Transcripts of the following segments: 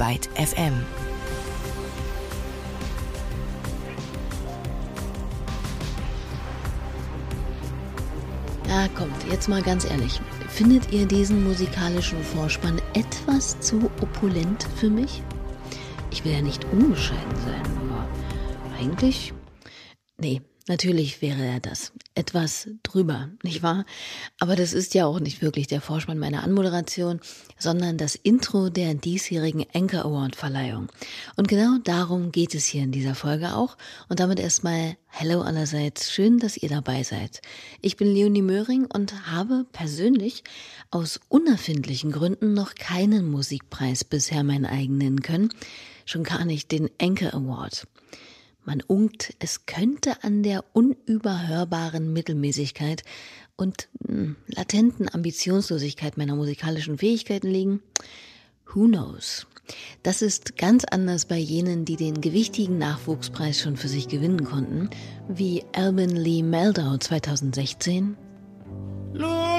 Byte FM. Ja, kommt, jetzt mal ganz ehrlich. Findet ihr diesen musikalischen Vorspann etwas zu opulent für mich? Ich will ja nicht unbescheiden sein, aber eigentlich. Nee, Natürlich wäre er das. Etwas drüber, nicht wahr? Aber das ist ja auch nicht wirklich der Vorspann meiner Anmoderation, sondern das Intro der diesjährigen Anchor Award Verleihung. Und genau darum geht es hier in dieser Folge auch. Und damit erstmal Hello allerseits. Schön, dass ihr dabei seid. Ich bin Leonie Möhring und habe persönlich aus unerfindlichen Gründen noch keinen Musikpreis bisher meinen eigenen können. Schon gar nicht den Anchor Award. Man unkt, es könnte an der unüberhörbaren Mittelmäßigkeit und mh, hm, latenten Ambitionslosigkeit meiner musikalischen Fähigkeiten liegen. Who knows? Das ist ganz anders bei jenen, die den gewichtigen Nachwuchspreis schon für sich gewinnen konnten, wie Alvin Lee Meldau 2016. Lulu,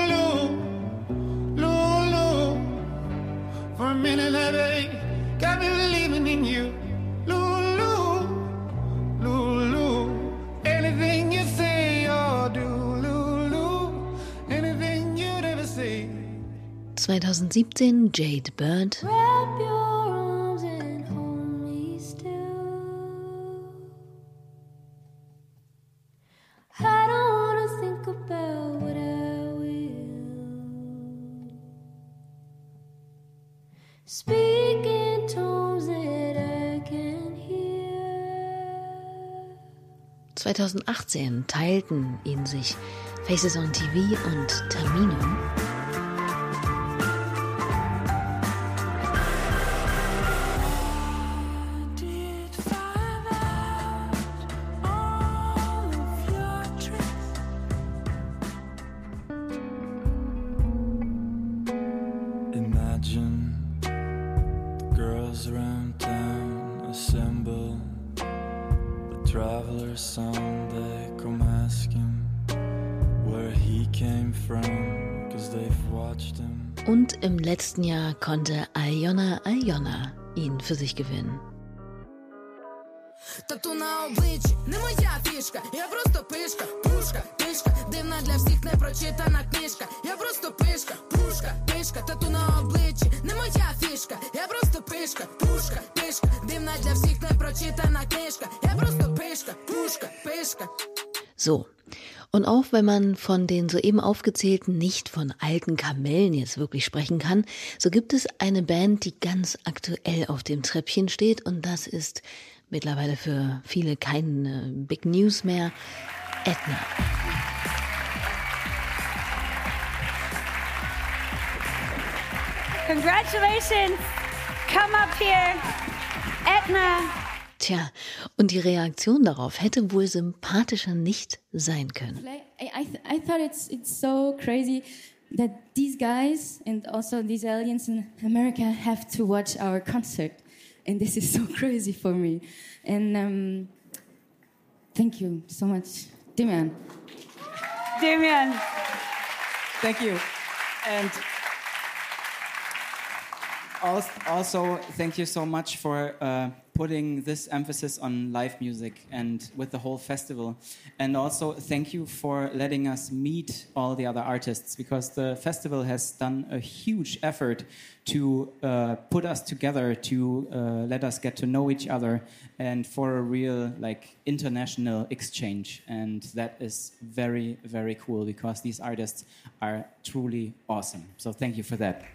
2017 Jade Bird. Speak in tones that I can hear. 2018 teilten ihn sich Faces on TV und Terminum. 'Came from, they've watched him. Und im letzten Jahr konnte Ayona Ayona ihn für sich gewinnen Тату на обличчі не моя фішка, я просто пишка, пушка, пишка, дивна для всіх непрочитана книжка. Я просто пишка, пушка, пишка, тату на обличчі не моя фішка, я просто пишка, пушка, пишка, дивна для всіх непрочитана книжка. Я просто пишка, пушка, пишка. So, Und auch wenn man von den soeben aufgezählten nicht von alten Kamellen jetzt wirklich sprechen kann, so gibt es eine Band, die ganz aktuell auf dem Treppchen steht und das ist mittlerweile für viele keine Big News mehr, Edna. Congratulations! Come up here, Edna. Tja, und die Reaktion darauf hätte wohl sympathischer nicht sein können. I, I thought it's, it's so crazy that these guys and also these aliens in America have to watch our concert. And this is so crazy for me. And um, thank you so much, Damian. Damian. Thank you. And also, thank you so much for uh, putting this emphasis on live music and with the whole festival. And also, thank you for letting us meet all the other artists because the festival has done a huge effort to uh, put us together, to uh, let us get to know each other, and for a real like international exchange. And that is very, very cool because these artists are truly awesome. So, thank you for that.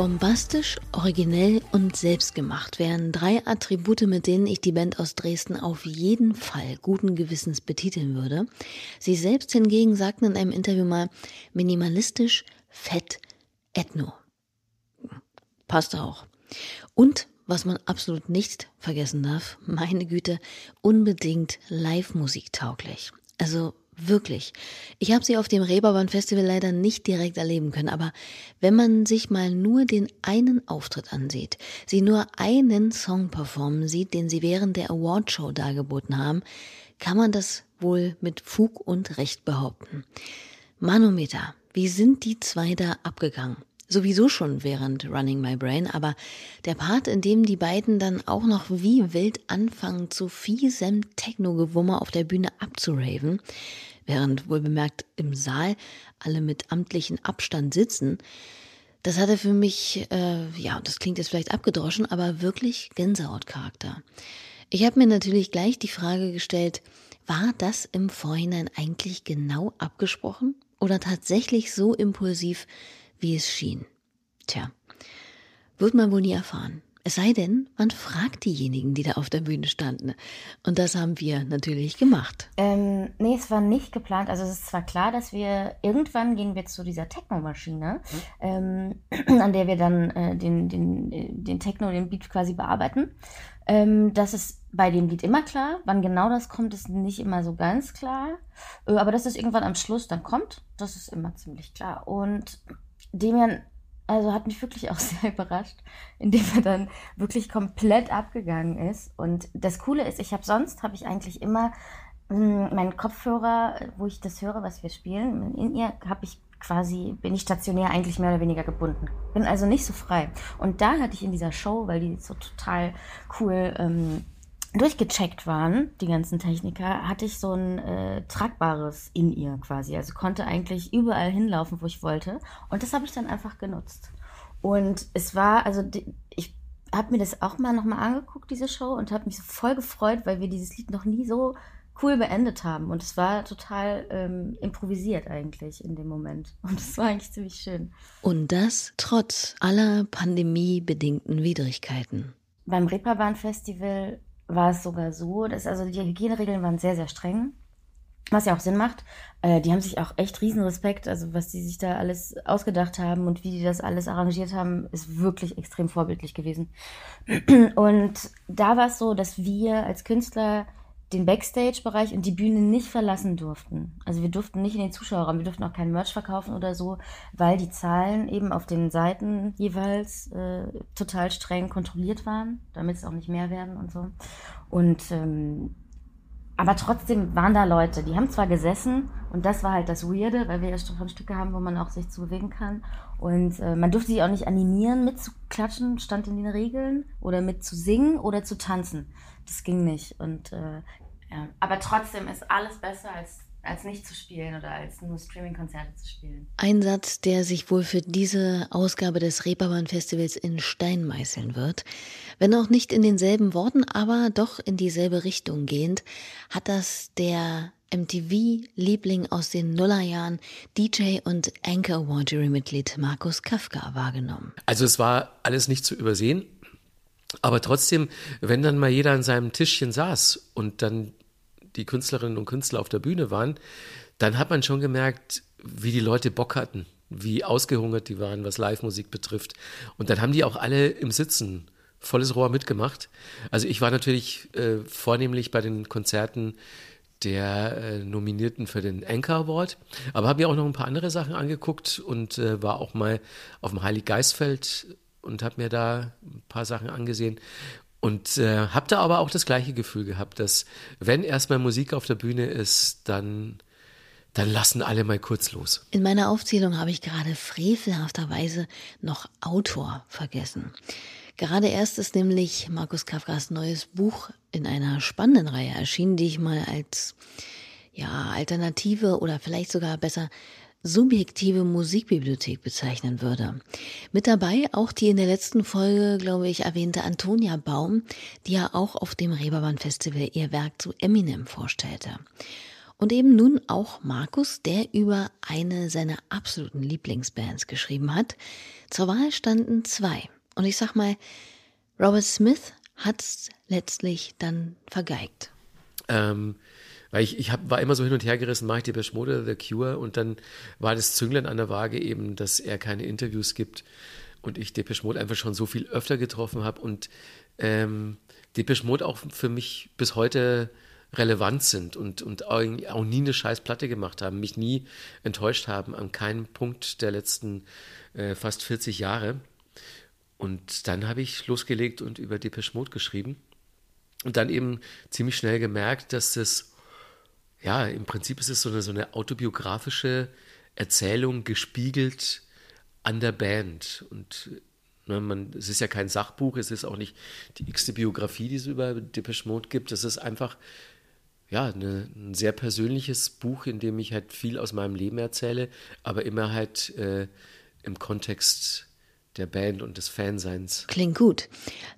Bombastisch, originell und selbstgemacht wären drei Attribute, mit denen ich die Band aus Dresden auf jeden Fall guten Gewissens betiteln würde. Sie selbst hingegen sagten in einem Interview mal minimalistisch, fett, ethno. Passt auch. Und was man absolut nicht vergessen darf, meine Güte, unbedingt Live-Musik tauglich. Also Wirklich. Ich habe sie auf dem Reeperbahn Festival leider nicht direkt erleben können, aber wenn man sich mal nur den einen Auftritt ansieht, sie nur einen Song performen sieht, den sie während der Awardshow dargeboten haben, kann man das wohl mit Fug und Recht behaupten. Manometer, wie sind die zwei da abgegangen? Sowieso schon während Running My Brain, aber der Part, in dem die beiden dann auch noch wie wild anfangen, zu fiesem Techno-Gewummer auf der Bühne abzuraven, während wohlbemerkt im Saal alle mit amtlichem Abstand sitzen, das hatte für mich, äh, ja, das klingt jetzt vielleicht abgedroschen, aber wirklich Gänsehautcharakter. Ich habe mir natürlich gleich die Frage gestellt, war das im Vorhinein eigentlich genau abgesprochen oder tatsächlich so impulsiv, wie es schien. Tja, wird man wohl nie erfahren. Es sei denn, man fragt diejenigen, die da auf der Bühne standen. Und das haben wir natürlich gemacht. Ähm, nee, es war nicht geplant. Also es ist zwar klar, dass wir irgendwann gehen wir zu dieser Techno-Maschine, mhm. ähm, an der wir dann äh, den, den, den Techno, den Beat quasi bearbeiten. Ähm, das ist bei dem Lied immer klar. Wann genau das kommt, ist nicht immer so ganz klar. Äh, aber dass es irgendwann am Schluss dann kommt, das ist immer ziemlich klar. Und Demian, also hat mich wirklich auch sehr überrascht, indem er dann wirklich komplett abgegangen ist. Und das Coole ist, ich habe sonst, habe ich eigentlich immer hm, meinen Kopfhörer, wo ich das höre, was wir spielen, in ihr habe ich quasi, bin ich stationär eigentlich mehr oder weniger gebunden. Bin also nicht so frei. Und da hatte ich in dieser Show, weil die so total cool ähm, durchgecheckt waren, die ganzen Techniker, hatte ich so ein äh, tragbares in ihr quasi. Also konnte eigentlich überall hinlaufen, wo ich wollte. Und das habe ich dann einfach genutzt. Und es war, also die, ich habe mir das auch mal nochmal angeguckt, diese Show, und habe mich so voll gefreut, weil wir dieses Lied noch nie so cool beendet haben. Und es war total ähm, improvisiert eigentlich in dem Moment. Und es war eigentlich ziemlich schön. Und das trotz aller pandemiebedingten Widrigkeiten. Beim Reeperbahn Festival war es sogar so, dass also die Hygieneregeln waren sehr, sehr streng. Was ja auch Sinn macht. Äh, die haben sich auch echt riesen Respekt, also was die sich da alles ausgedacht haben und wie die das alles arrangiert haben, ist wirklich extrem vorbildlich gewesen. Und da war es so, dass wir als Künstler den Backstage-Bereich und die Bühne nicht verlassen durften. Also wir durften nicht in den Zuschauerraum, wir durften auch kein Merch verkaufen oder so, weil die Zahlen eben auf den Seiten jeweils äh, total streng kontrolliert waren, damit es auch nicht mehr werden und so. Und ähm, aber trotzdem waren da Leute, die haben zwar gesessen und das war halt das Weirde, weil wir ja schon Stücke haben, wo man auch sich zu bewegen kann. Und äh, man durfte sich auch nicht animieren, mitzuklatschen, stand in den Regeln, oder mit zu singen oder zu tanzen. Das ging nicht. Und äh, ja. aber trotzdem ist alles besser als als nicht zu spielen oder als nur Streaming-Konzerte zu spielen. Ein Satz, der sich wohl für diese Ausgabe des Reeperbahn-Festivals in Stein meißeln wird. Wenn auch nicht in denselben Worten, aber doch in dieselbe Richtung gehend, hat das der MTV-Liebling aus den Nullerjahren, DJ und Anchor Award Jury-Mitglied Markus Kafka wahrgenommen. Also es war alles nicht zu übersehen. Aber trotzdem, wenn dann mal jeder an seinem Tischchen saß und dann die Künstlerinnen und Künstler auf der Bühne waren, dann hat man schon gemerkt, wie die Leute Bock hatten, wie ausgehungert die waren, was Live-Musik betrifft. Und dann haben die auch alle im Sitzen volles Rohr mitgemacht. Also ich war natürlich äh, vornehmlich bei den Konzerten der äh, Nominierten für den Anchor Award, aber habe mir auch noch ein paar andere Sachen angeguckt und äh, war auch mal auf dem Heilig Geistfeld und habe mir da ein paar Sachen angesehen. Und äh, habe da aber auch das gleiche Gefühl gehabt, dass wenn erstmal Musik auf der Bühne ist, dann, dann lassen alle mal kurz los. In meiner Aufzählung habe ich gerade frevelhafterweise noch Autor vergessen. Gerade erst ist nämlich Markus Kafkas neues Buch in einer spannenden Reihe erschienen, die ich mal als ja, Alternative oder vielleicht sogar besser subjektive Musikbibliothek bezeichnen würde. Mit dabei auch die in der letzten Folge, glaube ich, erwähnte Antonia Baum, die ja auch auf dem Reeperbahn Festival ihr Werk zu Eminem vorstellte. Und eben nun auch Markus, der über eine seiner absoluten Lieblingsbands geschrieben hat. Zur Wahl standen zwei. Und ich sag mal, Robert Smith hat's letztlich dann vergeigt. Ähm, weil ich, ich hab, war immer so hin und her gerissen, mache ich die Mode, The Cure und dann war das Zünglein an der Waage eben, dass er keine Interviews gibt und ich Depeche Mode einfach schon so viel öfter getroffen habe und ähm, Depeche Mode auch für mich bis heute relevant sind und, und auch nie eine scheiß Platte gemacht haben, mich nie enttäuscht haben an keinem Punkt der letzten äh, fast 40 Jahre. Und dann habe ich losgelegt und über Depeche Mode geschrieben und dann eben ziemlich schnell gemerkt, dass das, ja, im Prinzip ist es so eine, so eine autobiografische Erzählung gespiegelt an der Band und Ne, man, es ist ja kein Sachbuch, es ist auch nicht die x-te Biografie, die es über Depeche Mode gibt. Es ist einfach ja, eine, ein sehr persönliches Buch, in dem ich halt viel aus meinem Leben erzähle, aber immer halt äh, im Kontext der Band und des Fanseins. Klingt gut.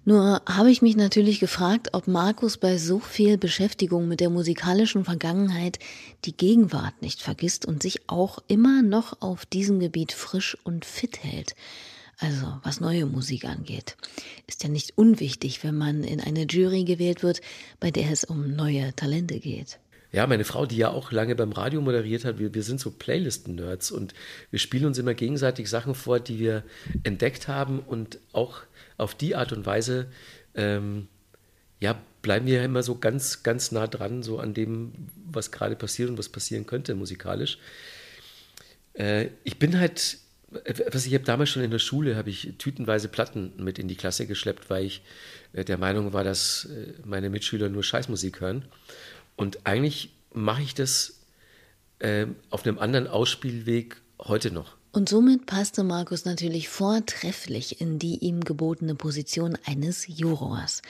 Nur habe ich mich natürlich gefragt, ob Markus bei so viel Beschäftigung mit der musikalischen Vergangenheit die Gegenwart nicht vergisst und sich auch immer noch auf diesem Gebiet frisch und fit hält also was neue Musik angeht. Ist ja nicht unwichtig, wenn man in eine Jury gewählt wird, bei der es um neue Talente geht. Ja, meine Frau, die ja auch lange beim Radio moderiert hat, wir, wir sind so Playlisten-Nerds und wir spielen uns immer gegenseitig Sachen vor, die wir entdeckt haben und auch auf die Art und Weise, ähm, ja, bleiben wir ja immer so ganz, ganz nah dran, so an dem, was gerade passiert und was passieren könnte musikalisch. Äh, ich bin halt was ich habe damals schon in der Schule, habe ich tütenweise Platten mit in die Klasse geschleppt, weil ich äh, der Meinung war, dass äh, meine Mitschüler nur Scheißmusik hören. Und eigentlich mache ich das äh, auf einem anderen Ausspielweg heute noch. Und somit passte Markus natürlich vortrefflich in die ihm gebotene Position eines Jurors.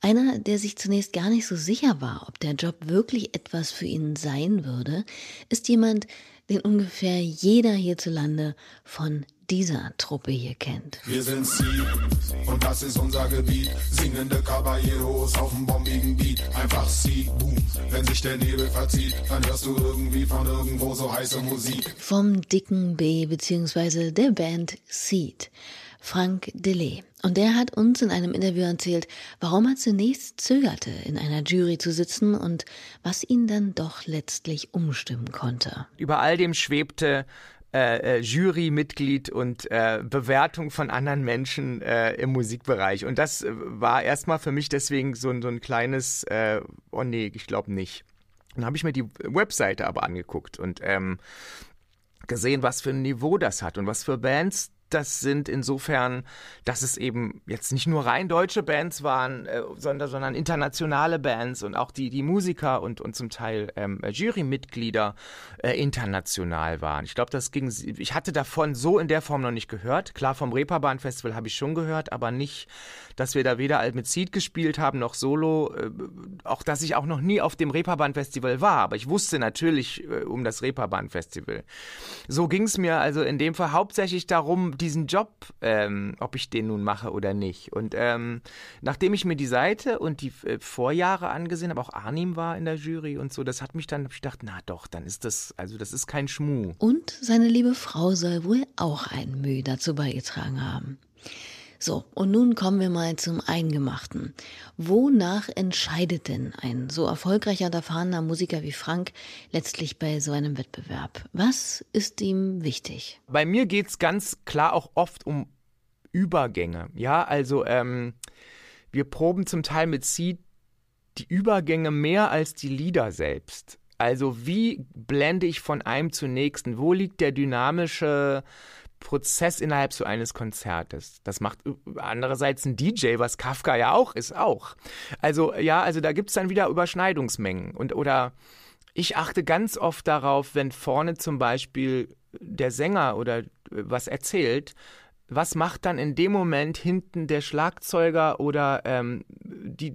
Einer, der sich zunächst gar nicht so sicher war, ob der Job wirklich etwas für ihn sein würde, ist jemand, den ungefähr jeder hierzulande von dieser Truppe hier kennt. Wir sind Sie und das ist unser Gebiet. Singende Caballeros auf dem bombigen Beat. Einfach Sie, boom. Wenn sich der Nebel verzieht, dann hörst du irgendwie von irgendwo so heiße Musik. Vom dicken B bzw. der Band Seed. Frank Delay. Und der hat uns in einem Interview erzählt, warum er zunächst zögerte, in einer Jury zu sitzen und was ihn dann doch letztlich umstimmen konnte. Über all dem schwebte äh, äh, Jurymitglied und äh, Bewertung von anderen Menschen äh, im Musikbereich. Und das äh, war erstmal für mich deswegen so, so ein kleines, oh nee, ich glaube nicht. Dann habe ich mir die Webseite aber angeguckt und ähm, gesehen, was für ein Niveau das hat und was für Bands das sind insofern, dass es eben jetzt nicht nur rein deutsche Bands waren, äh, sondern, sondern internationale Bands und auch die, die Musiker und, und zum Teil ähm, Jurymitglieder äh, international waren. Ich glaube, das ging, ich hatte davon so in der Form noch nicht gehört. Klar, vom Reeperbahn Festival habe ich schon gehört, aber nicht, dass wir da weder mit Seed gespielt haben noch Solo. Äh, auch, dass ich auch noch nie auf dem Reeperbahn Festival war, aber ich wusste natürlich äh, um das Reeperbahn Festival. So ging es mir also in dem Fall hauptsächlich darum, diesen Job, ähm, ob ich den nun mache oder nicht. Und ähm, nachdem ich mir die Seite und die äh, Vorjahre angesehen habe, auch Arnim war in der Jury und so, das hat mich dann, hab ich gedacht, na doch, dann ist das, also das ist kein Schmuh. Und seine liebe Frau soll wohl auch ein Mühe dazu beigetragen haben. So, und nun kommen wir mal zum Eingemachten. Wonach entscheidet denn ein so erfolgreicher und erfahrener Musiker wie Frank letztlich bei so einem Wettbewerb? Was ist ihm wichtig? Bei mir geht es ganz klar auch oft um Übergänge. Ja, also ähm, wir proben zum Teil mit Seed die Übergänge mehr als die Lieder selbst. Also wie blende ich von einem zum nächsten? Wo liegt der dynamische Prozess innerhalb so eines Konzertes. Das macht andererseits ein DJ, was Kafka ja auch ist, auch. Also ja, also da gibt es dann wieder Überschneidungsmengen. Und oder ich achte ganz oft darauf, wenn vorne zum Beispiel der Sänger oder was erzählt, was macht dann in dem Moment hinten der Schlagzeuger oder ähm, die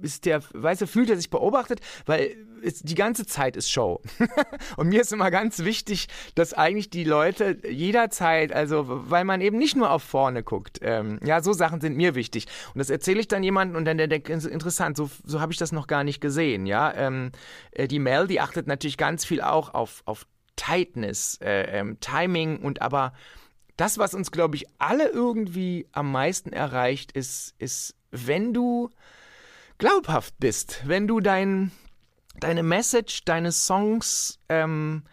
ist der, weißt du, fühlt er sich beobachtet, weil es, die ganze Zeit ist Show. und mir ist immer ganz wichtig, dass eigentlich die Leute jederzeit, also weil man eben nicht nur auf vorne guckt, ähm, ja, so Sachen sind mir wichtig. Und das erzähle ich dann jemandem und dann der denkt, interessant, so, so habe ich das noch gar nicht gesehen, ja. Ähm, äh, die Mel, die achtet natürlich ganz viel auch auf, auf Tightness, äh, ähm, Timing und aber das, was uns, glaube ich, alle irgendwie am meisten erreicht, ist, ist, wenn du glaubhaft bist, wenn du dein, deine Message, deine Songs, ähm,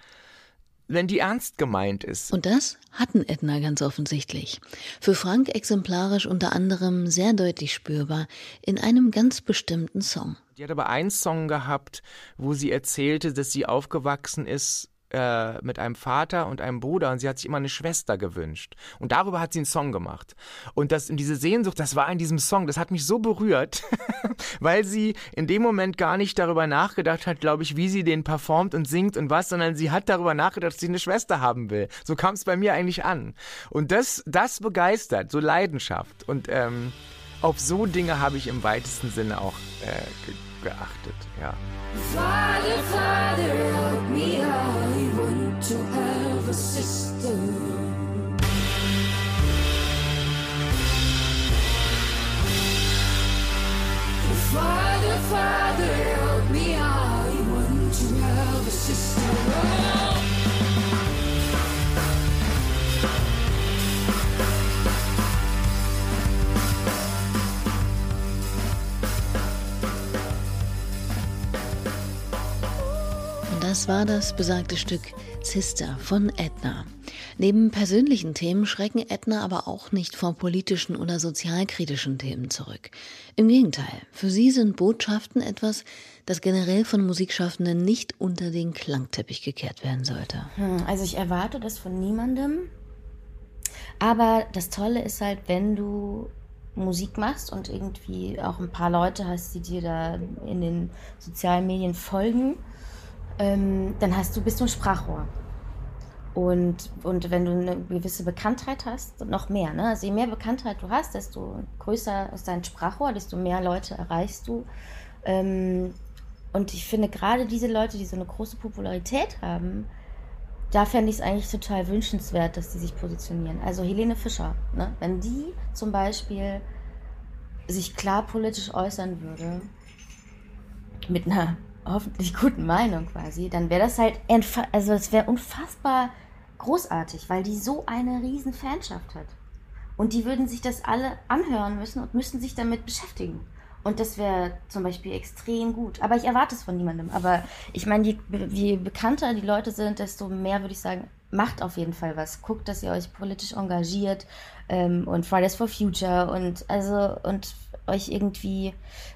wenn die ernst gemeint ist. Und das hatten Edna ganz offensichtlich. Für Frank exemplarisch unter anderem sehr deutlich spürbar in einem ganz bestimmten Song. Die hat aber einen Song gehabt, wo sie erzählte, dass sie aufgewachsen ist äh, mit einem Vater und einem Bruder und sie hat sich immer eine Schwester gewünscht. Und darüber hat sie einen Song gemacht. Und das diese Sehnsucht, das war in diesem Song, das hat mich so berührt, weil sie in dem Moment gar nicht darüber nachgedacht hat, glaube ich, wie sie den performt und singt und was, sondern sie hat darüber nachgedacht, dass sie eine Schwester haben will. So kam es bei mir eigentlich an. Und das, das begeistert, so Leidenschaft. Und ähm, auf so Dinge habe ich im weitesten Sinne auch äh, geachtet, ja. Father, Father, help me, want to have a sister. Father, Father, help me, I want to have a sister. Das war das besagte Stück Sister von Edna. Neben persönlichen Themen schrecken Edna aber auch nicht vor politischen oder sozialkritischen Themen zurück. Im Gegenteil, für sie sind Botschaften etwas, das generell von Musikschaffenden nicht unter den Klangteppich gekehrt werden sollte. Hm, also ich erwarte das von niemandem. Aber das Tolle ist halt, wenn du Musik machst und irgendwie auch ein paar Leute hast, die dir da in den sozialen Medien folgen ähm, dann hast du, bist du ein Sprachrohr. Und, und wenn du eine gewisse Bekanntheit hast, noch mehr. Ne? Also je mehr Bekanntheit du hast, desto größer ist dein Sprachrohr, desto mehr Leute erreichst du. Ähm, und ich finde gerade diese Leute, die so eine große Popularität haben, da fände ich es eigentlich total wünschenswert, dass die sich positionieren. Also Helene Fischer, ne? wenn die zum Beispiel sich klar politisch äußern würde, mit einer hoffentlich guten Meinung quasi, dann wäre das halt, also es wäre unfassbar großartig, weil die so eine riesen Fanschaft hat. Und die würden sich das alle anhören müssen und müssten sich damit beschäftigen. Und das wäre zum Beispiel extrem gut. Aber ich erwarte es von niemandem. Aber ich meine, je, je bekannter die Leute sind, desto mehr würde ich sagen, macht auf jeden Fall was. Guckt, dass ihr euch politisch engagiert ähm, und Fridays for Future und also und euch irgendwie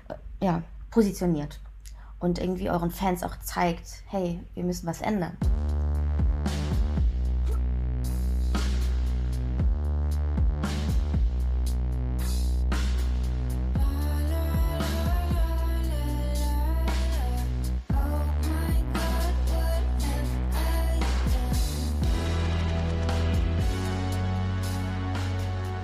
äh, ja, positioniert und irgendwie euren Fans auch zeigt, hey, wir müssen was ändern.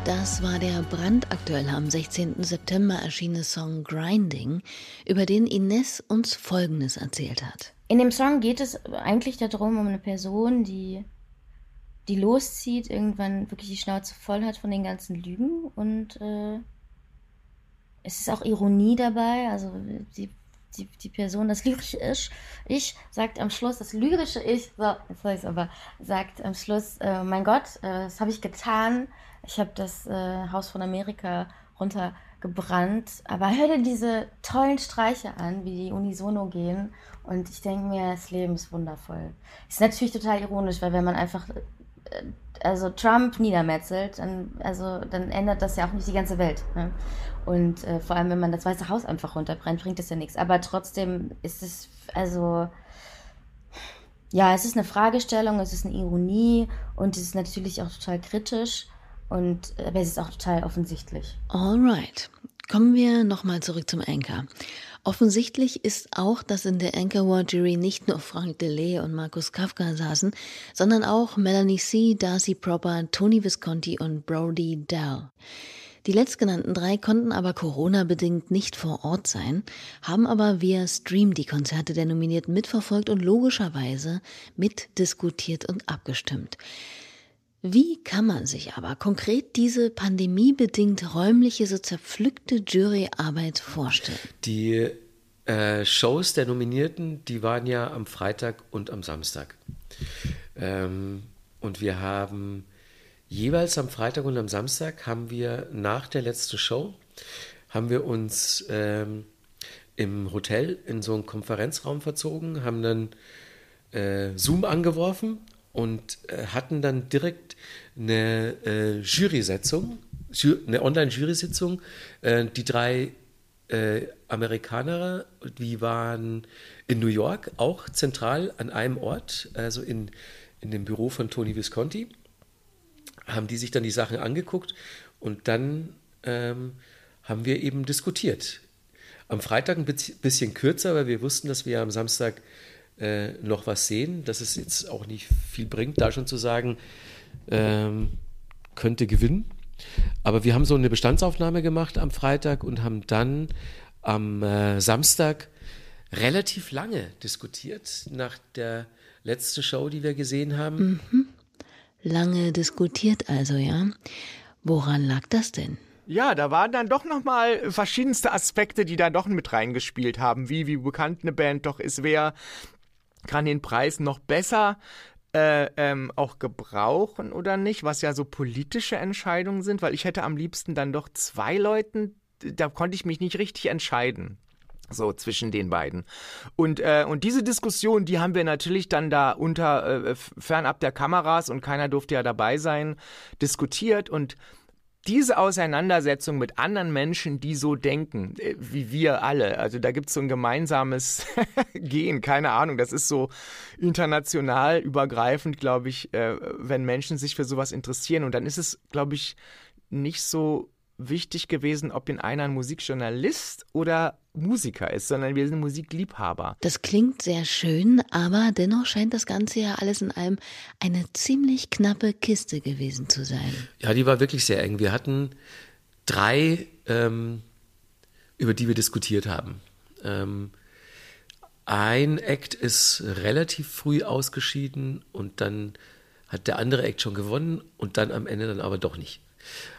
Das war der brandaktuell am 16. September erschienene Song Grinding, über den Ines uns Folgendes erzählt hat. In dem Song geht es eigentlich darum, um eine Person, die, die loszieht, irgendwann wirklich die Schnauze voll hat von den ganzen Lügen und äh, es ist auch Ironie dabei, also die, die, die Person, das lyrische Ich, ich sagt am Schluss, das lyrische Ich, so, jetzt soll ich es aber, sagt am Schluss, äh, mein Gott, äh, das habe ich getan, ich habe das äh, Haus von Amerika runtergebrannt. Aber hör dir diese tollen Streiche an, wie die unisono gehen. Und ich denke mir, das Leben ist wundervoll. Ist natürlich total ironisch, weil wenn man einfach äh, also Trump niedermetzelt, dann, also, dann ändert das ja auch nicht die ganze Welt. Ne? Und äh, vor allem, wenn man das Weiße Haus einfach runterbrennt, bringt das ja nichts. Aber trotzdem ist es, also, ja, es ist eine Fragestellung, es ist eine Ironie und es ist natürlich auch total kritisch. Und aber es ist auch total offensichtlich. Alright. Kommen wir nochmal zurück zum Anchor. Offensichtlich ist auch, dass in der Anchor Award Jury nicht nur Frank Delay und Markus Kafka saßen, sondern auch Melanie C., Darcy Proper, Tony Visconti und Brody Dell. Die letztgenannten drei konnten aber Corona-bedingt nicht vor Ort sein, haben aber via Stream die Konzerte der Nominierten mitverfolgt und logischerweise mitdiskutiert und abgestimmt. Wie kann man sich aber konkret diese pandemiebedingt räumliche, so zerpflückte Juryarbeit vorstellen? Die äh, Shows der Nominierten, die waren ja am Freitag und am Samstag. Ähm, und wir haben jeweils am Freitag und am Samstag haben wir nach der letzten Show haben wir uns ähm, im Hotel in so einen Konferenzraum verzogen, haben dann äh, Zoom angeworfen und äh, hatten dann direkt eine äh, Jury-Sitzung, eine Online-Jury-Sitzung. Äh, die drei äh, Amerikaner, die waren in New York, auch zentral an einem Ort, also in, in dem Büro von Tony Visconti, haben die sich dann die Sachen angeguckt und dann ähm, haben wir eben diskutiert. Am Freitag ein bisschen kürzer, weil wir wussten, dass wir am Samstag äh, noch was sehen, dass es jetzt auch nicht viel bringt, da schon zu sagen, ähm, könnte gewinnen. Aber wir haben so eine Bestandsaufnahme gemacht am Freitag und haben dann am äh, Samstag relativ lange diskutiert nach der letzten Show, die wir gesehen haben. Mhm. Lange diskutiert also, ja. Woran lag das denn? Ja, da waren dann doch nochmal verschiedenste Aspekte, die da doch mit reingespielt haben, wie wie bekannt eine Band doch ist, wer kann den Preis noch besser äh, ähm, auch gebrauchen oder nicht, was ja so politische Entscheidungen sind, weil ich hätte am liebsten dann doch zwei Leuten, da konnte ich mich nicht richtig entscheiden. So zwischen den beiden. Und, äh, und diese Diskussion, die haben wir natürlich dann da unter, äh, fernab der Kameras und keiner durfte ja dabei sein, diskutiert. Und diese Auseinandersetzung mit anderen Menschen, die so denken, äh, wie wir alle, also da gibt es so ein gemeinsames Gehen, keine Ahnung, das ist so international übergreifend, glaube ich, äh, wenn Menschen sich für sowas interessieren. Und dann ist es, glaube ich, nicht so wichtig gewesen, ob in einer ein Musikjournalist oder Musiker ist, sondern wir sind Musikliebhaber. Das klingt sehr schön, aber dennoch scheint das Ganze ja alles in allem eine ziemlich knappe Kiste gewesen zu sein. Ja, die war wirklich sehr eng. Wir hatten drei, ähm, über die wir diskutiert haben. Ähm, ein Act ist relativ früh ausgeschieden und dann hat der andere Act schon gewonnen und dann am Ende dann aber doch nicht.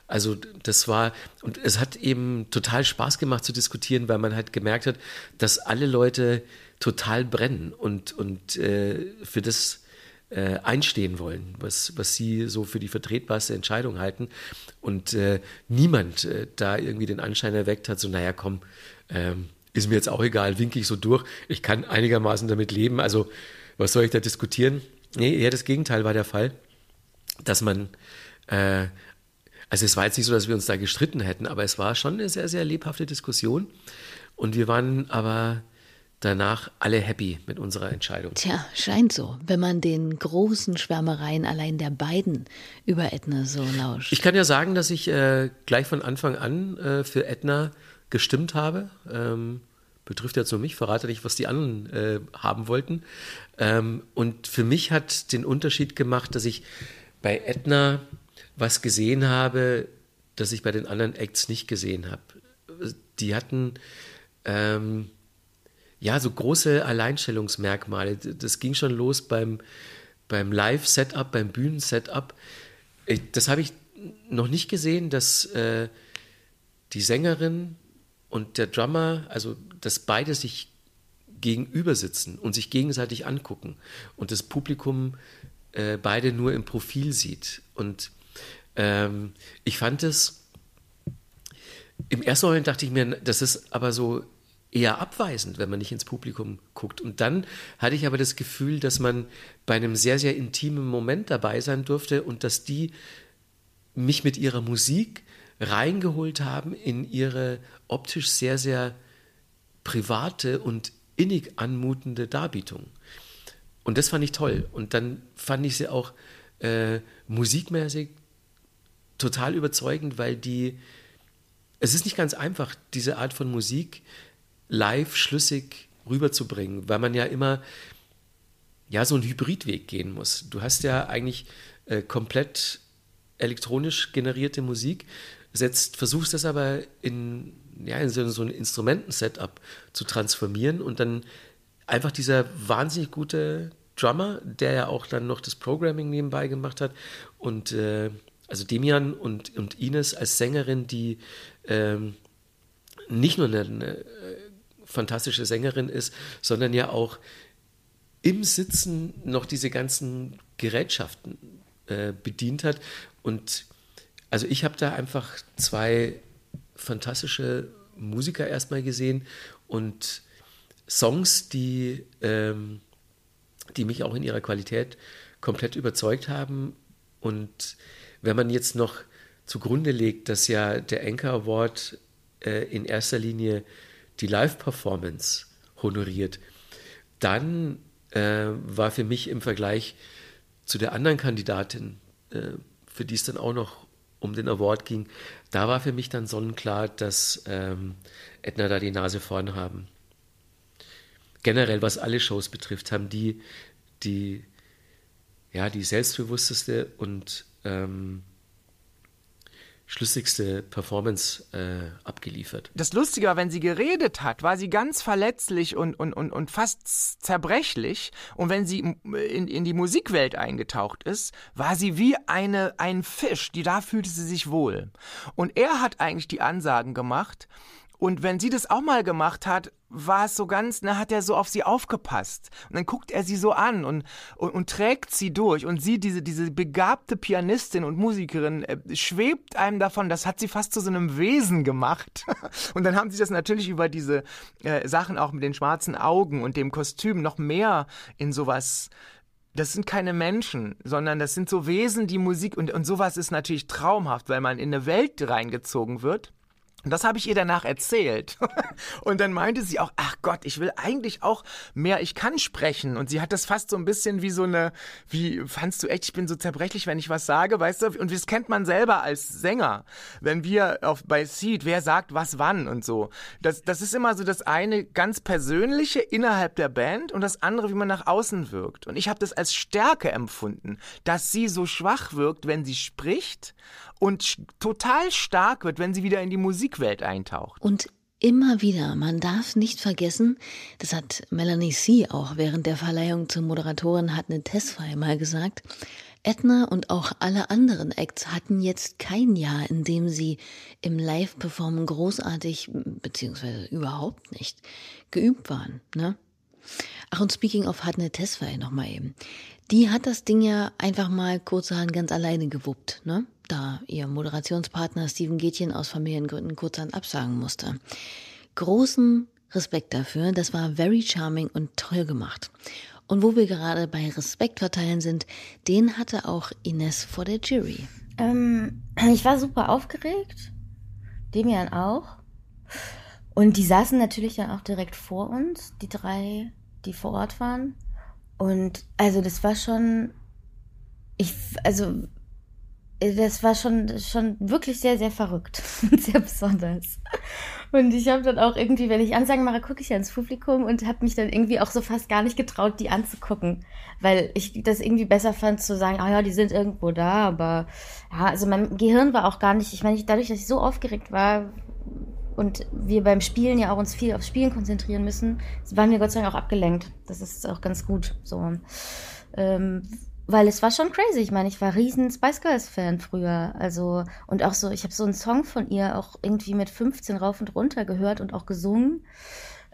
Also das war, und es hat eben total Spaß gemacht zu diskutieren, weil man halt gemerkt hat, dass alle Leute total brennen und, und äh, für das äh, einstehen wollen, was, was sie so für die vertretbarste Entscheidung halten. Und äh, niemand äh, da irgendwie den Anschein erweckt hat, so, naja, komm, ähm, ist mir jetzt auch egal, winke ich so durch, ich kann einigermaßen damit leben, also was soll ich da diskutieren? Nee, eher das Gegenteil war der Fall, dass man äh, also es war jetzt nicht so, dass wir uns da gestritten hätten, aber es war schon eine sehr, sehr lebhafte Diskussion. Und wir waren aber danach alle happy mit unserer Entscheidung. Tja, scheint so, wenn man den großen Schwärmereien allein der beiden über Edna so lauscht. Ich kann ja sagen, dass ich äh, gleich von Anfang an äh, für Edna gestimmt habe. Ähm, betrifft jetzt nur mich, verrate nicht, was die anderen äh, haben wollten. Ähm, und für mich hat den Unterschied gemacht, dass ich bei Edna was gesehen habe, das ich bei den anderen Acts nicht gesehen habe. Die hatten ähm, ja so große Alleinstellungsmerkmale. Das ging schon los beim, beim Live-Setup, beim Bühnen-Setup. Das habe ich noch nicht gesehen, dass äh, die Sängerin und der Drummer, also dass beide sich gegenüber sitzen und sich gegenseitig angucken und das Publikum äh, beide nur im Profil sieht. Und ähm, ich fand es, im ersten Moment dachte ich mir, das ist aber so eher abweisend, wenn man nicht ins Publikum guckt. Und dann hatte ich aber das Gefühl, dass man bei einem sehr, sehr intimen Moment dabei sein durfte und dass die mich mit ihrer Musik reingeholt haben in ihre optisch sehr, sehr private und innig anmutende Darbietung. Und das fand ich toll. Und dann fand ich sie auch äh, musikmäßig total überzeugend, weil die, es ist nicht ganz einfach, diese Art von Musik live schlüssig rüberzubringen, weil man ja immer ja so einen Hybridweg gehen muss. Du hast ja eigentlich äh, komplett elektronisch generierte Musik. setzt, versuchst das aber in, ja, in so, so ein Instrumenten-Setup zu transformieren und dann einfach dieser wahnsinnig gute Drummer, der ja auch dann noch das Programming nebenbei gemacht hat und äh, also Demian und, und Ines als Sängerin, die ähm, nicht nur eine, eine, fantastische Sängerin ist, sondern ja auch im Sitzen noch diese ganzen Gerätschaften äh, bedient hat. Und also ich habe da einfach zwei fantastische Musiker erstmal gesehen und Songs, die, ähm, die mich auch in ihrer Qualität komplett überzeugt haben. Und wenn man jetzt noch zugrunde legt, dass ja der Anchor Award äh, in erster Linie die Live-Performance honoriert, dann äh, war für mich im Vergleich zu der anderen Kandidatin, äh, für die es dann auch noch um den Award ging, da war für mich dann sonnenklar, dass ähm, Edna da die Nase vorn haben. Generell, was alle Shows betrifft, haben die die, ja, die selbstbewussteste und ähm, schlüssigste Performance äh, abgeliefert. Das Lustige war, wenn sie geredet hat, war sie ganz verletzlich und, und, und, und fast zerbrechlich. Und wenn sie in, in die Musikwelt eingetaucht ist, war sie wie eine, ein Fisch, die da fühlte sie sich wohl. Und er hat eigentlich die Ansagen gemacht, und wenn sie das auch mal gemacht hat, war es so ganz, na, hat er so auf sie aufgepasst. Und dann guckt er sie so an und, und, und trägt sie durch. Und sie, diese, diese begabte Pianistin und Musikerin, äh, schwebt einem davon, das hat sie fast zu so einem Wesen gemacht. und dann haben sie das natürlich über diese äh, Sachen auch mit den schwarzen Augen und dem Kostüm noch mehr in sowas das sind keine Menschen, sondern das sind so Wesen, die Musik und, und sowas ist natürlich traumhaft, weil man in eine Welt reingezogen wird das habe ich ihr danach erzählt. Und dann meinte sie auch, ach Gott, ich will eigentlich auch mehr, ich kann sprechen. Und sie hat das fast so ein bisschen wie so eine, wie, fandst du echt, ich bin so zerbrechlich, wenn ich was sage, weißt du? Und das kennt man selber als Sänger. Wenn wir auf, bei Seed, wer sagt was wann und so. Das, das ist immer so das eine ganz Persönliche innerhalb der Band und das andere, wie man nach außen wirkt. Und ich habe das als Stärke empfunden, dass sie so schwach wirkt, wenn sie spricht und total stark wird, wenn sie wieder in die Musikwelt eintaucht. Und immer wieder, man darf nicht vergessen, das hat Melanie C. auch während der Verleihung zur Moderatorin hat eine Tesfaye mal gesagt, Edna und auch alle anderen Acts hatten jetzt kein Jahr, in dem sie im Live-Performen großartig, beziehungsweise überhaupt nicht, geübt waren. Ne? Ach, und speaking of Hatne Tesfaye nochmal eben. Die hat das Ding ja einfach mal kurzerhand ganz alleine gewuppt, ne? Da ihr Moderationspartner Steven Gätchen aus Familiengründen kurzerhand absagen musste. Großen Respekt dafür, das war very charming und toll gemacht. Und wo wir gerade bei Respekt verteilen sind, den hatte auch Ines vor der Jury. Ähm, ich war super aufgeregt, Demian auch. Und die saßen natürlich dann auch direkt vor uns, die drei, die vor Ort waren. Und also das war schon, ich, also das war schon, schon wirklich sehr, sehr verrückt und sehr besonders. Und ich habe dann auch irgendwie, wenn ich Ansagen mache, gucke ich ja ins Publikum und habe mich dann irgendwie auch so fast gar nicht getraut, die anzugucken, weil ich das irgendwie besser fand zu sagen, ah ja, die sind irgendwo da, aber ja, also mein Gehirn war auch gar nicht, ich meine, dadurch, dass ich so aufgeregt war, und wir beim Spielen ja auch uns viel aufs Spielen konzentrieren müssen, waren wir Gott sei Dank auch abgelenkt. Das ist auch ganz gut so. Ähm, weil es war schon crazy. Ich meine, ich war riesen Spice Girls Fan früher. Also und auch so, ich habe so einen Song von ihr auch irgendwie mit 15 rauf und runter gehört und auch gesungen.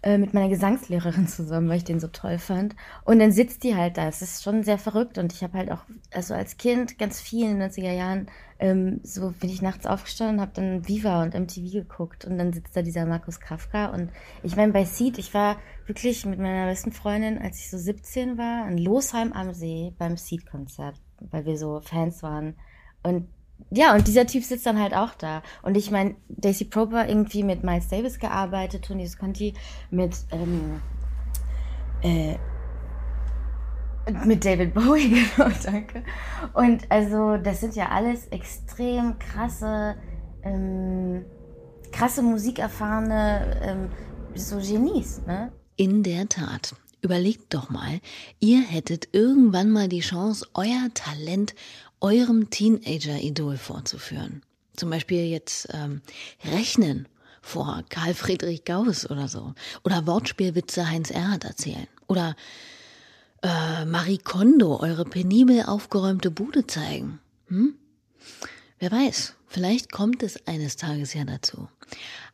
Äh, mit meiner Gesangslehrerin zusammen, weil ich den so toll fand. Und dann sitzt die halt da. Es ist schon sehr verrückt. Und ich habe halt auch, also als Kind, ganz viel in den 90er Jahren, ähm, so bin ich nachts aufgestanden, habe dann Viva und MTV geguckt. Und dann sitzt da dieser Markus Kafka. Und ich meine, bei Seed, ich war wirklich mit meiner besten Freundin, als ich so 17 war, in Losheim am See beim Seed-Konzert, weil wir so Fans waren. Und ja, und dieser Typ sitzt dann halt auch da. Und ich meine, Daisy Proper irgendwie mit Miles Davis gearbeitet, Tony Visconti mit, ähm, äh, mit David Bowie, genau, danke. Und also, das sind ja alles extrem krasse, ähm, krasse musikerfahrene, ähm, so Genies, ne? In der Tat. Überlegt doch mal, ihr hättet irgendwann mal die Chance, euer Talent eurem Teenager-Idol vorzuführen. Zum Beispiel jetzt ähm, Rechnen vor Karl Friedrich Gauss oder so. Oder Wortspielwitze Heinz Erhardt erzählen. Oder äh, Marie Kondo eure penibel aufgeräumte Bude zeigen. Hm? Wer weiß, vielleicht kommt es eines Tages ja dazu.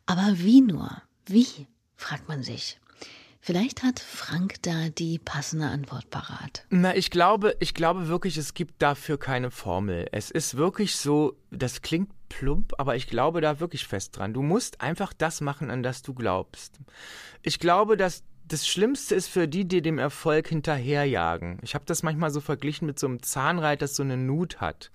Aber wie nur? Wie? fragt man sich. Vielleicht hat Frank da die passende Antwort parat. Na, ich glaube, ich glaube wirklich, es gibt dafür keine Formel. Es ist wirklich so, das klingt plump, aber ich glaube da wirklich fest dran. Du musst einfach das machen, an das du glaubst. Ich glaube, dass das Schlimmste ist für die, die dem Erfolg hinterherjagen. Ich habe das manchmal so verglichen mit so einem Zahnreit, das so eine Nut hat.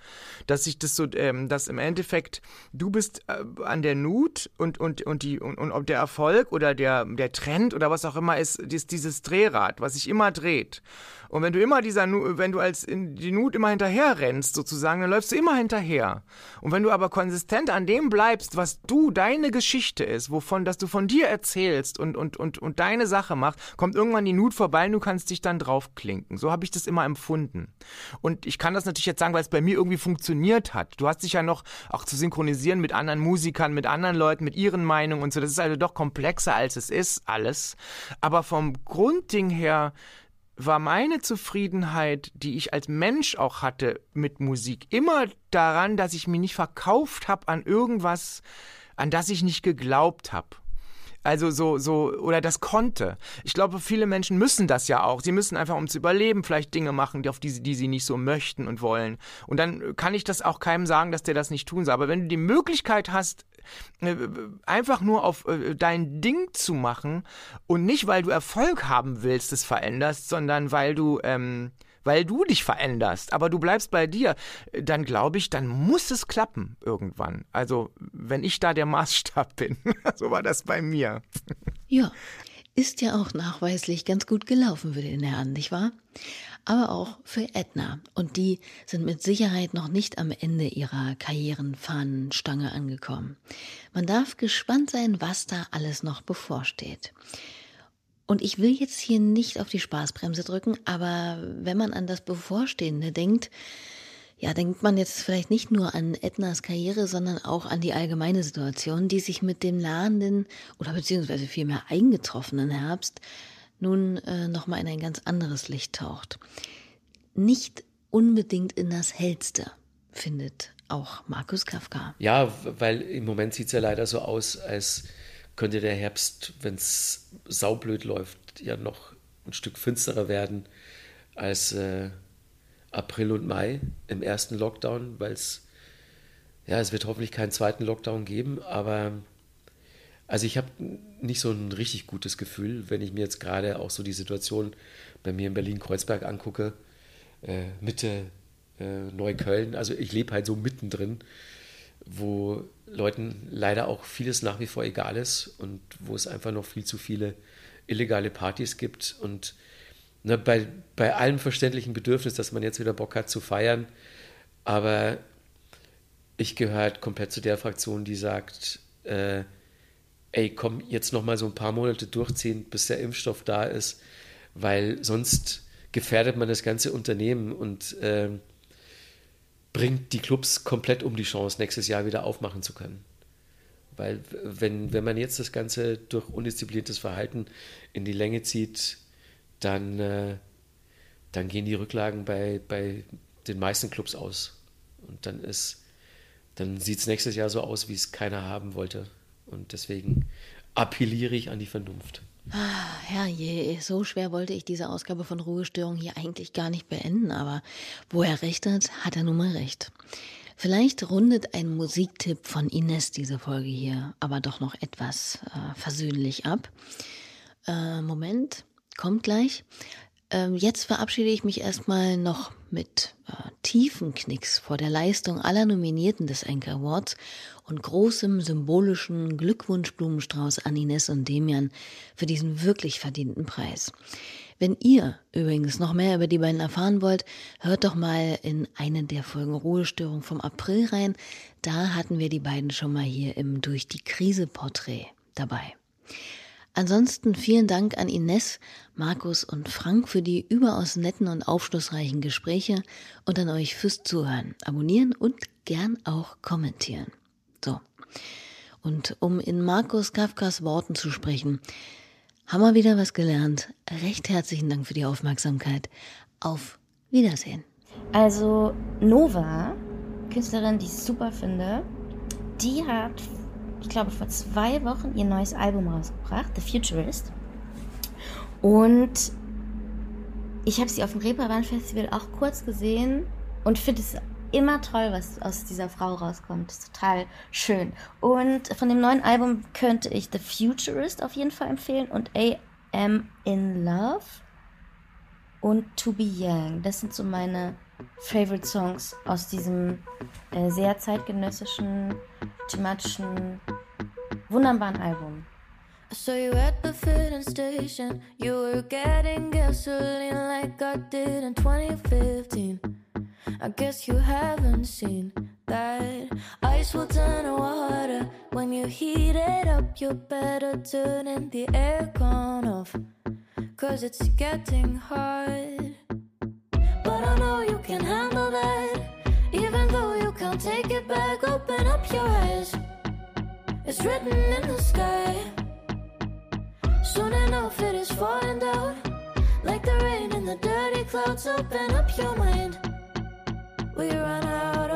Dass sich das so, ähm, dass im Endeffekt du bist äh, an der Nut und, und, und, die, und, und ob der Erfolg oder der, der Trend oder was auch immer ist, ist dieses Drehrad, was sich immer dreht. Und wenn du immer dieser, wenn du als in die Nut immer hinterher rennst, sozusagen, dann läufst du immer hinterher. Und wenn du aber konsistent an dem bleibst, was du, deine Geschichte ist, wovon, dass du von dir erzählst und, und, und, und deine Sache machst, kommt irgendwann die Nut vorbei und du kannst dich dann draufklinken. So habe ich das immer empfunden. Und ich kann das natürlich jetzt sagen, weil es bei mir irgendwie funktioniert hat. Du hast dich ja noch auch zu synchronisieren mit anderen Musikern, mit anderen Leuten, mit ihren Meinungen und so. Das ist also doch komplexer als es ist, alles. Aber vom Grundding her, war meine Zufriedenheit, die ich als Mensch auch hatte mit Musik, immer daran, dass ich mich nicht verkauft habe an irgendwas, an das ich nicht geglaubt habe. Also so, so, oder das konnte. Ich glaube, viele Menschen müssen das ja auch. Sie müssen einfach, um zu überleben, vielleicht Dinge machen, die, auf die, die sie nicht so möchten und wollen. Und dann kann ich das auch keinem sagen, dass der das nicht tun soll. Aber wenn du die Möglichkeit hast, einfach nur auf äh, dein Ding zu machen und nicht, weil du Erfolg haben willst, es veränderst, sondern weil du ähm, weil du dich veränderst, aber du bleibst bei dir, dann glaube ich, dann muss es klappen irgendwann. Also, wenn ich da der Maßstab bin, so war das bei mir. Ja, ist ja auch nachweislich ganz gut gelaufen für den Herrn, nicht wahr? Aber auch für Edna. Und die sind mit Sicherheit noch nicht am Ende ihrer Karrierenfahnenstange angekommen. Man darf gespannt sein, was da alles noch bevorsteht. Und ich will jetzt hier nicht auf die Spaßbremse drücken, aber wenn man an das Bevorstehende denkt, ja, denkt man jetzt vielleicht nicht nur an Ednas Karriere, sondern auch an die allgemeine Situation, die sich mit dem nahenden oder beziehungsweise vielmehr eingetroffenen Herbst nun äh, nochmal in ein ganz anderes Licht taucht. Nicht unbedingt in das Hellste, findet auch Markus Kafka. Ja, weil im Moment sieht es ja leider so aus, als könnte der Herbst, wenn es saublöd läuft, ja noch ein Stück finsterer werden als äh, April und Mai im ersten Lockdown, weil es, ja, es wird hoffentlich keinen zweiten Lockdown geben, aber also ich habe nicht so ein richtig gutes Gefühl, wenn ich mir jetzt gerade auch so die Situation bei mir in Berlin-Kreuzberg angucke, äh, Mitte äh, Neukölln, also ich lebe halt so mittendrin, wo Leuten leider auch vieles nach wie vor egal ist und wo es einfach noch viel zu viele illegale Partys gibt. Und ne, bei, bei allem verständlichen Bedürfnis, dass man jetzt wieder Bock hat zu feiern, aber ich gehöre halt komplett zu der Fraktion, die sagt, äh, ey, komm, jetzt noch mal so ein paar Monate durchziehen, bis der Impfstoff da ist, weil sonst gefährdet man das ganze Unternehmen und äh, bringt die Clubs komplett um die Chance, nächstes Jahr wieder aufmachen zu können. Weil wenn, wenn man jetzt das Ganze durch undiszipliniertes Verhalten in die Länge zieht, dann, äh, dann gehen die Rücklagen bei, bei den meisten Clubs aus. Und dann ist, dann sieht es nächstes Jahr so aus, wie es keiner haben wollte. Und deswegen appelliere ich an die Vernunft. Ah, herrje, so schwer wollte ich diese Ausgabe von Ruhestörung hier eigentlich gar nicht beenden, aber wo er recht hat, hat er nun mal recht. Vielleicht rundet ein Musiktipp von Ines diese Folge hier aber doch noch etwas äh, versöhnlich ab. Äh, Moment, kommt gleich. Ähm, jetzt verabschiede ich mich erstmal noch mit äh, tiefen Knicks vor der Leistung aller Nominierten des Anchor Awards und großem symbolischen Glückwunschblumenstrauß an Ines und Demian für diesen wirklich verdienten Preis. Wenn ihr übrigens noch mehr über die beiden erfahren wollt, hört doch mal in eine der Folgen Ruhestörung vom April rein. Da hatten wir die beiden schon mal hier im Durch die Krise Porträt dabei. Ansonsten vielen Dank an Ines, Markus und Frank für die überaus netten und aufschlussreichen Gespräche und an euch fürs Zuhören, abonnieren und gern auch kommentieren. So. Und um in Markus Kafkas Worten zu sprechen, haben wir wieder was gelernt. Recht herzlichen Dank für die Aufmerksamkeit. Auf Wiedersehen. Also Nova, Künstlerin, die ich super finde, die hat, ich glaube, vor zwei Wochen ihr neues Album rausgebracht, The Futurist. Und ich habe sie auf dem Reeperbahn Festival auch kurz gesehen und finde es immer toll, was aus dieser Frau rauskommt. Das ist total schön. Und von dem neuen Album könnte ich The Futurist auf jeden Fall empfehlen und AM in Love und To Be Young. Das sind so meine Favorite Songs aus diesem äh, sehr zeitgenössischen, thematischen, wunderbaren Album. Saw you at the filling station. You were getting gasoline like I did in 2015. I guess you haven't seen that ice will turn to water when you heat it up. You better turn the aircon off, cause it's getting hot. You can handle that, even though you can't take it back. Open up your eyes, it's written in the sky. Soon enough, it is falling down like the rain in the dirty clouds. Open up your mind. We run out